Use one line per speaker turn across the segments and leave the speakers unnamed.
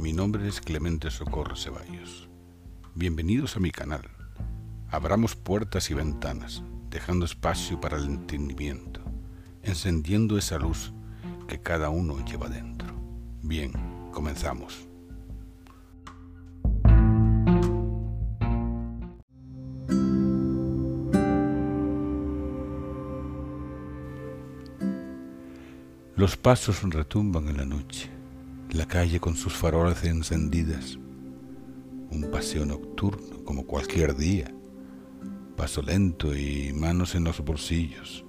mi nombre es Clemente Socorro Ceballos. Bienvenidos a mi canal. Abramos puertas y ventanas, dejando espacio para el entendimiento, encendiendo esa luz que cada uno lleva dentro. Bien, comenzamos. Los pasos retumban en la noche, la calle con sus farolas encendidas, un paseo nocturno como cualquier día, paso lento y manos en los bolsillos,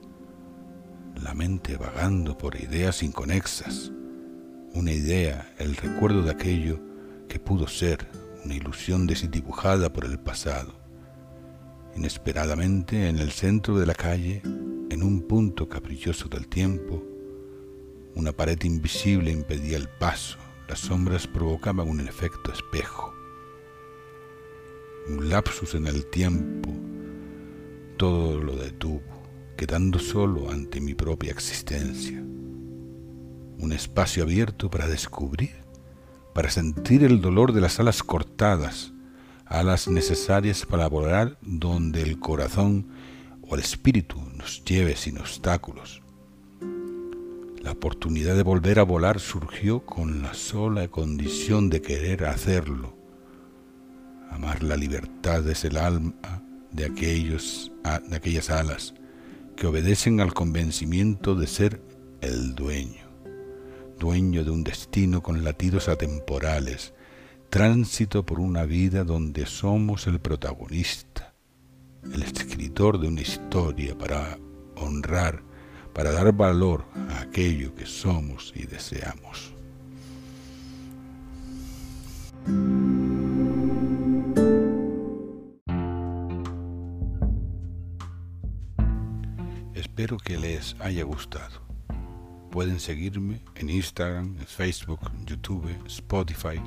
la mente vagando por ideas inconexas, una idea, el recuerdo de aquello que pudo ser, una ilusión desdibujada por el pasado. Inesperadamente, en el centro de la calle, en un punto caprichoso del tiempo, una pared invisible impedía el paso, las sombras provocaban un efecto espejo. Un lapsus en el tiempo, todo lo detuvo, quedando solo ante mi propia existencia. Un espacio abierto para descubrir, para sentir el dolor de las alas cortadas, alas necesarias para volar donde el corazón o el espíritu nos lleve sin obstáculos la oportunidad de volver a volar surgió con la sola condición de querer hacerlo. Amar la libertad es el alma de, aquellos, de aquellas alas que obedecen al convencimiento de ser el dueño, dueño de un destino con latidos atemporales, tránsito por una vida donde somos el protagonista, el escritor de una historia para honrar para dar valor a aquello que somos y deseamos. Espero que les haya gustado. Pueden seguirme en Instagram, Facebook, YouTube, Spotify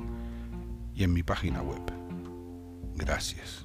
y en mi página web. Gracias.